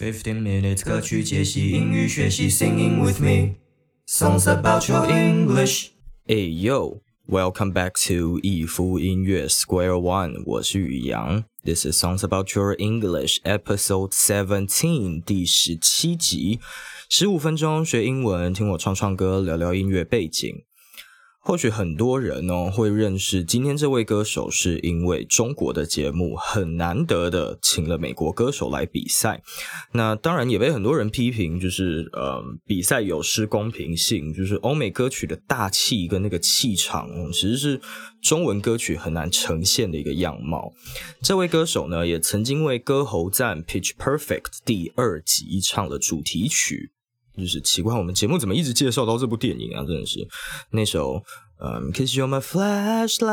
Fifteen minutes 歌曲解析英语学习，Singing with me songs about your English。Hey yo, welcome back to 一夫音乐 Square One，我是宇阳。This is songs about your English episode seventeen 第十七集，十五分钟学英文，听我唱唱歌，聊聊音乐背景。或许很多人哦会认识今天这位歌手，是因为中国的节目很难得的请了美国歌手来比赛。那当然也被很多人批评，就是呃比赛有失公平性，就是欧美歌曲的大气跟那个气场，其实是中文歌曲很难呈现的一个样貌。这位歌手呢，也曾经为《歌喉战》Pitch Perfect 第二集唱了主题曲。就是奇怪，我们节目怎么一直介绍到这部电影啊？真的是那首嗯，Cause you're my flashlight。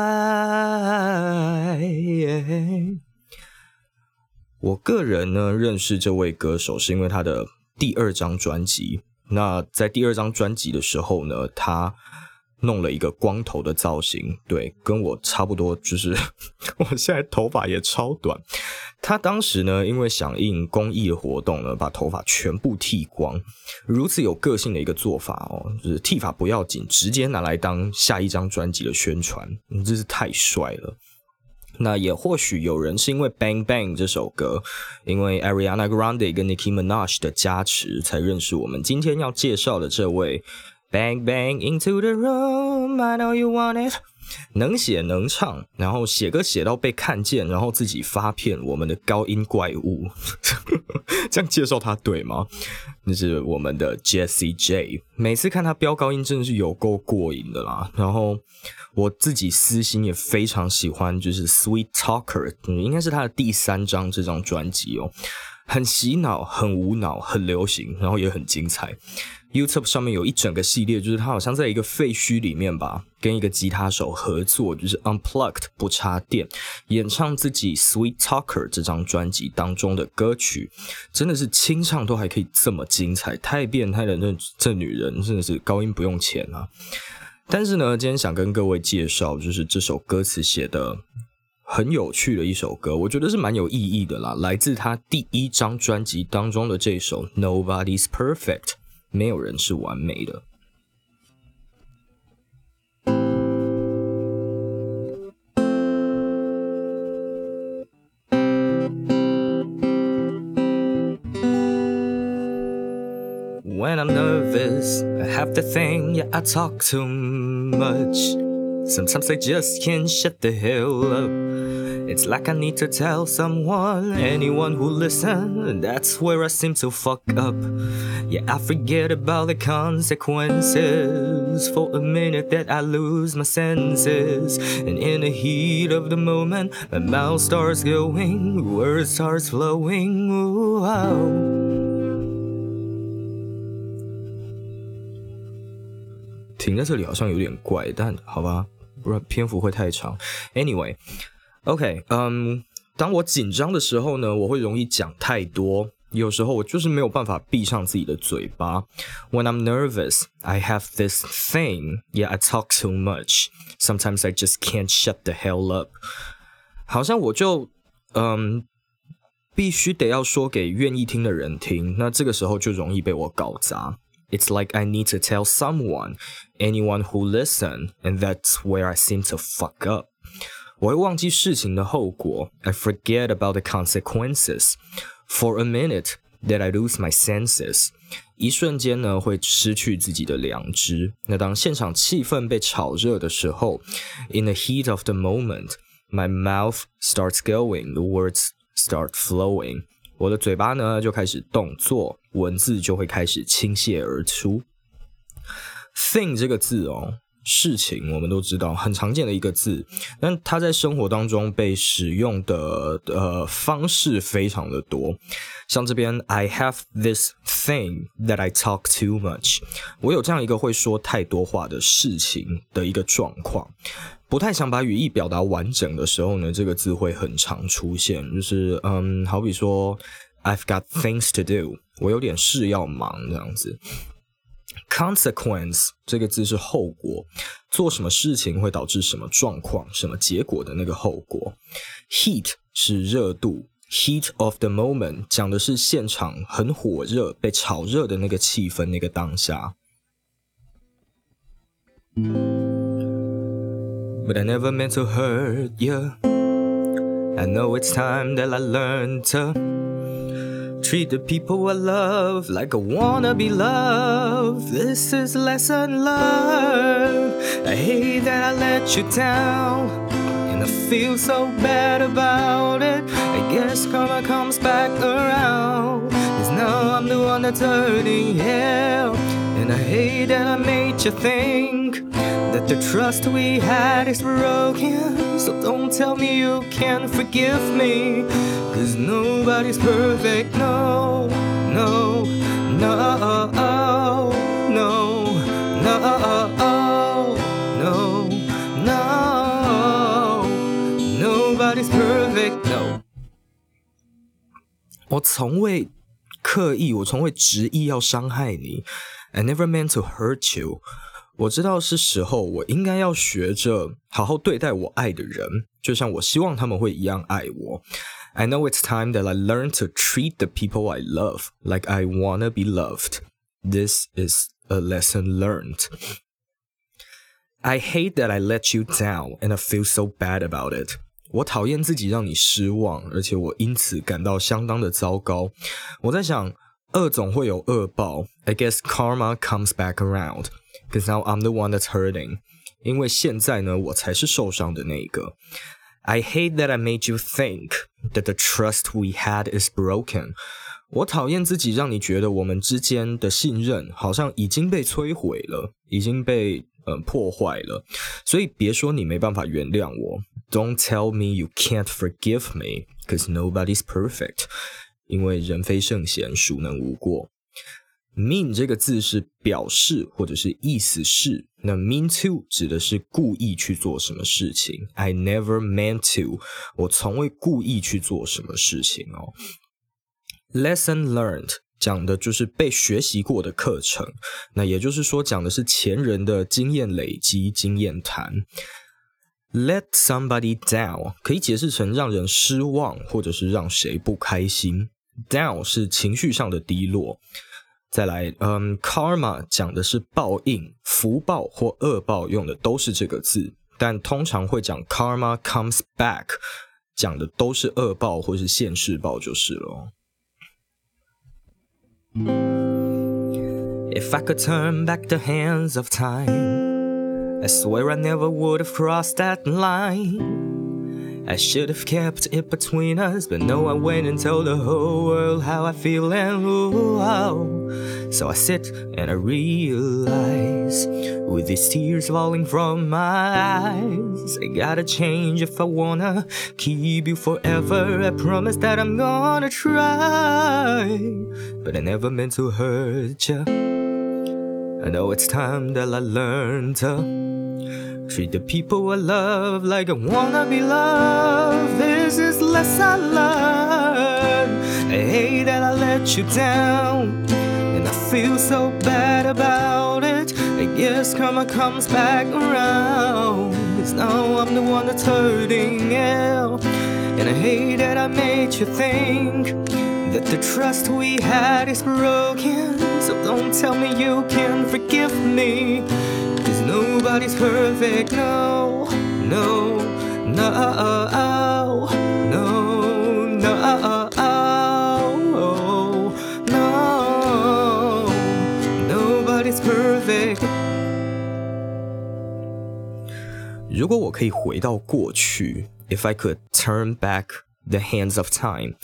我个人呢认识这位歌手是因为他的第二张专辑。那在第二张专辑的时候呢，他。弄了一个光头的造型，对，跟我差不多，就是我现在头发也超短。他当时呢，因为响应公益的活动呢，把头发全部剃光，如此有个性的一个做法哦，就是剃发不要紧，直接拿来当下一张专辑的宣传，真是太帅了。那也或许有人是因为《Bang Bang》这首歌，因为 Ariana Grande 跟 Nicki Minaj 的加持，才认识我们今天要介绍的这位。Bang bang into the room, I know you want it。能写能唱，然后写歌写到被看见，然后自己发片。我们的高音怪物，这样介绍他对吗？那是我们的 Jesse J。每次看他飙高音，真的是有够过瘾的啦。然后我自己私心也非常喜欢，就是 Sweet Talker，应该是他的第三张这张专辑哦，很洗脑，很无脑，很流行，然后也很精彩。YouTube 上面有一整个系列，就是他好像在一个废墟里面吧，跟一个吉他手合作，就是 Unplugged 不插电，演唱自己 Sweet Talker 这张专辑当中的歌曲，真的是清唱都还可以这么精彩，太变态了！那这女人真的是高音不用钱啊！但是呢，今天想跟各位介绍，就是这首歌词写的很有趣的一首歌，我觉得是蛮有意义的啦，来自他第一张专辑当中的这首 Nobody's Perfect。没有人是完美的。When I'm nervous, I have to think, yeah, I talk too much. Sometimes I just can't shut the hell up. It's like I need to tell someone, anyone who listen. That's where I seem to fuck up. Yeah, I forget about the consequences. For a minute that I lose my senses. And in the heat of the moment, my mouth starts going, words starts flowing. Ooh, oh. wow. 停 在这里好像有点怪，但好吧，不然篇幅会太长。Anyway，OK，嗯，当我紧张的时候呢，我会容易讲太多。有时候我就是没有办法闭上自己的嘴巴。When I'm nervous, I have this thing. Yeah, I talk too much. Sometimes I just can't shut the hell up. 好像我就嗯，必须得要说给愿意听的人听。那这个时候就容易被我搞砸。It's like I need to tell someone, anyone who listen, and that's where I seem to fuck up. 我会忘记事情的后果。I forget about the consequences. For a minute, that I lose my senses. 一瞬间呢，会失去自己的良知。那当现场气氛被炒热的时候，in the heat of the moment, my mouth starts going, the words start flowing. 我的嘴巴呢就开始动作，文字就会开始倾泻而出。Thing 这个字哦。事情我们都知道很常见的一个字，但它在生活当中被使用的呃方式非常的多。像这边，I have this thing that I talk too much。我有这样一个会说太多话的事情的一个状况，不太想把语义表达完整的时候呢，这个字会很常出现。就是嗯，好比说，I've got things to do，我有点事要忙这样子。Consequence 这个字是后果，做什么事情会导致什么状况、什么结果的那个后果。Heat 是热度 heat of the moment 讲的是现场很火热、被炒热的那个气氛、那个当下。But I never meant to hurt you. I know it's time that I learned to treat the people I love like I wanna be loved. This is lesson learned. I hate that I let you down. And I feel so bad about it. I guess karma comes back around. Cause now I'm the one that's hurting hell. And I hate that I made you think that the trust we had is broken. So don't tell me you can't forgive me. Cause nobody's perfect, no, no, no, no, no, no, no. Nobody's perfect, no. 我从未刻意，我从未执意要伤害你。I never meant to hurt you。 我知道是时候，我应该要学着好好对待我爱的人，就像我希望他们会一样爱我。I know it's time that I learn to treat the people I love like I wanna be loved. This is a lesson learned. I hate that I let you down, and I feel so bad about it. 我讨厌自己让你失望，而且我因此感到相当的糟糕。我在想，恶总会有恶报。I guess karma comes back around, because now I'm the one that's hurting. 因为现在呢，我才是受伤的那个。I hate that I made you think that the trust we had is broken. 我讨厌自己让你觉得我们之间的信任好像已经被摧毁了，已经被呃破坏了。所以别说你没办法原谅我。Don't tell me you can't forgive me, because nobody's perfect. 因为人非圣贤，孰能无过 ？mean 这个字是表示或者是意思是，那 mean to 指的是故意去做什么事情。I never meant to，我从未故意去做什么事情哦。Lesson learned 讲的就是被学习过的课程，那也就是说讲的是前人的经验累积、经验谈。Let somebody down 可以解释成让人失望，或者是让谁不开心。Down 是情绪上的低落。再来，嗯，Karma 讲的是报应、福报或恶报，用的都是这个字，但通常会讲 Karma comes back，讲的都是恶报或是现世报就是了。If I could turn back the hands of time, I swear I never would have crossed that line. I should have kept it between us, but no, I went and told the whole world how I feel and ooh, oh. So I sit and I realize, with these tears falling from my eyes, I gotta change if I wanna keep you forever. I promise that I'm gonna try, but I never meant to hurt you. I know it's time that I learn to treat the people I love like I wanna be loved. This is less I learned. I hate that I let you down, and I feel so bad about it. I guess karma comes back around. Cause now I'm the one that's hurting, yeah. And I hate that I made you think that the trust we had is broken. So don't tell me you can forgive me. Cause nobody's perfect, no, no, no, no, no, no. Nobody's perfect. 如果我可以回到过去，If I could turn back the hands of time,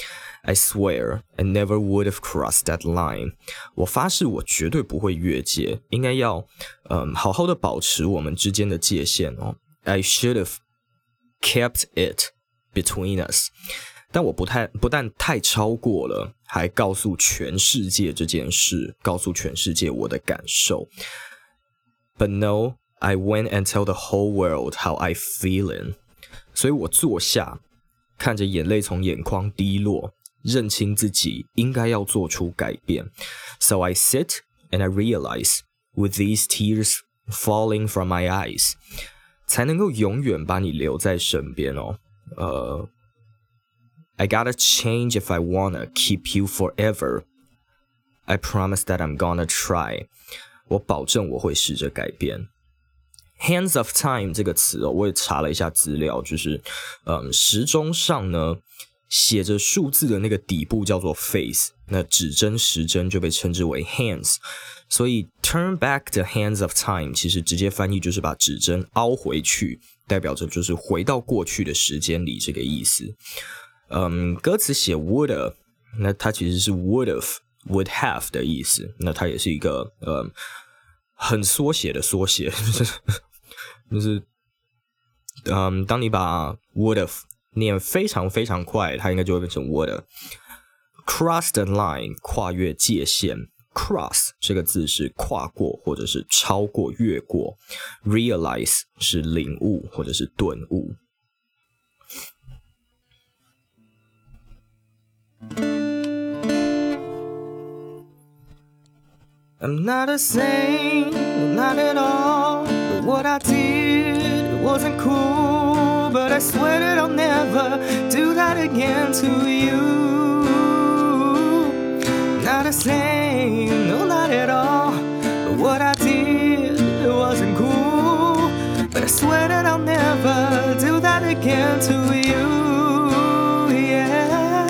I swear I never would have crossed that line。我发誓，我绝对不会越界，应该要嗯好好的保持我们之间的界限哦。I should have kept it between us。但我不太不但太超过了，还告诉全世界这件事，告诉全世界我的感受。But no, I went and tell the whole world how I feeling。所以我坐下，看着眼泪从眼眶滴落， 认清自己应该要做出改变。So I sit and I realize, with these tears falling from my eyes，才能够永远把你留在身边哦。呃， I gotta change if I wanna keep you forever. I promise that I'm gonna try. 我保证我会试着改变。Hands of time 这个词哦，我也查了一下资料，就是，嗯，时钟上呢 写着数字的那个底部叫做 face，那指针时针就被称之为 hands，所以 turn back the hands of time 其实直接翻译就是把指针凹回去，代表着就是回到过去的时间里这个意思。嗯，歌词写 would，那它其实是 would have would have 的意思，那它也是一个呃很缩写的缩写，就是嗯，当你把 would have 念非常非常快，它应该就会变成 would。Cross the line，跨越界限。Cross 这个字是跨过或者是超过、越过。Realize 是领悟或者是顿悟。I'm not a saint, not at all. But what I did wasn't cool. But I swear that I'll never do that again to you. Not a saint, no, not at all. But what I did wasn't cool. But I swear that I'll never do that again to you. Yeah.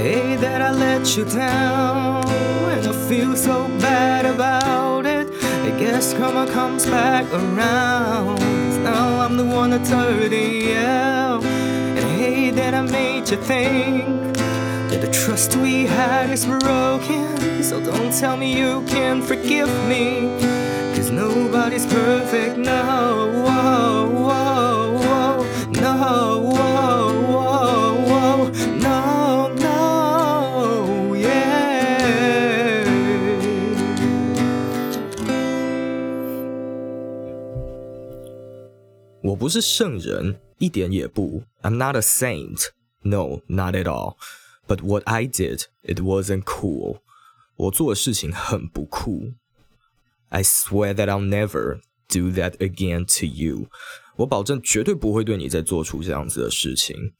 Hate that I let you down, and I feel so bad about it. I guess karma comes back around. Now the one that's hurting you, and I hate that I made you think that the trust we had is broken. So don't tell me you can forgive me, 'cause nobody's perfect. No, 不是圣人，一点也不。I'm not a saint. No, not at all. But what I did, it wasn't cool. 我做的事情很不酷。I swear that I'll never do that again to you. 我保证绝对不会对你再做出这样子的事情。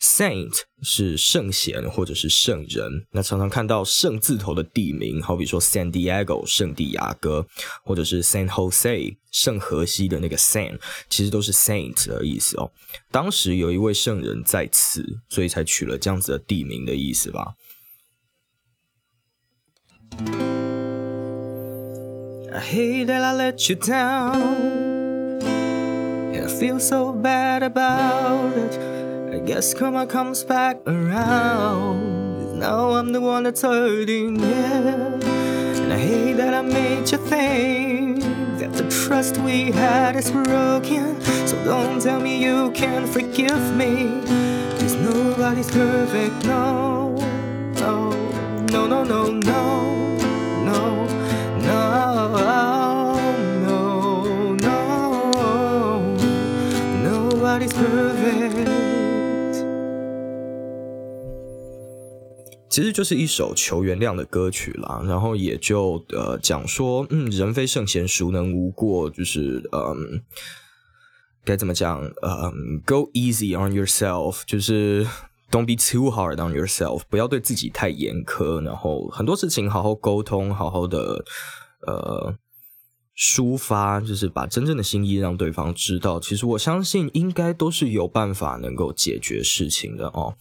Saint 是圣贤或者是圣人，那常常看到“圣”字头的地名，好比说 San Diego 圣地亚哥，或者是 San Jose 圣河西的那个 San，其实都是 Saint 的意思哦。当时有一位圣人在此，所以才取了这样子的地名的意思吧。I hate that I let you down. Feel so bad about it. Guess karma comes back around. Now I'm the one that's hurting, yeah. And I hate that I made you think that the trust we had is broken. So don't tell me you can forgive me. Cause nobody's perfect, no. No, no, no, no, no. No, no, no, no. Nobody's perfect. 其实就是一首求原谅的歌曲啦，然后也就呃讲说，嗯，人非圣贤，孰能无过？就是嗯，该怎么讲？嗯，Go easy on yourself，就是 Don't be too hard on yourself，不要对自己太严苛，然后很多事情好好沟通，好好的呃抒发，就是把真正的心意让对方知道。其实我相信应该都是有办法能够解决事情的哦。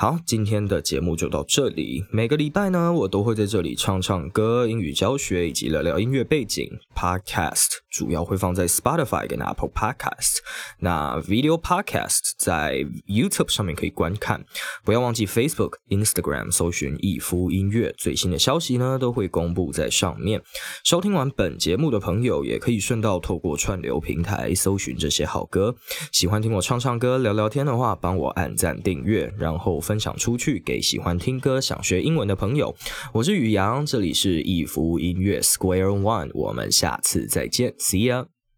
好，今天的节目就到这里。每个礼拜呢，我都会在这里唱唱歌、英语教学以及聊聊音乐背景。Podcast 主要会放在 Spotify 跟 Apple Podcast。那 Video Podcast 在 YouTube 上面可以观看。不要忘记 Facebook、Instagram 搜寻逸夫音乐，最新的消息呢都会公布在上面。收听完本节目的朋友，也可以顺道透过串流平台搜寻这些好歌。喜欢听我唱唱歌、聊聊天的话，帮我按赞、订阅，然后分享出去给喜欢听歌、想学英文的朋友。我是宇阳，这里是逸夫音乐 Square One，我们下次再见，See ya。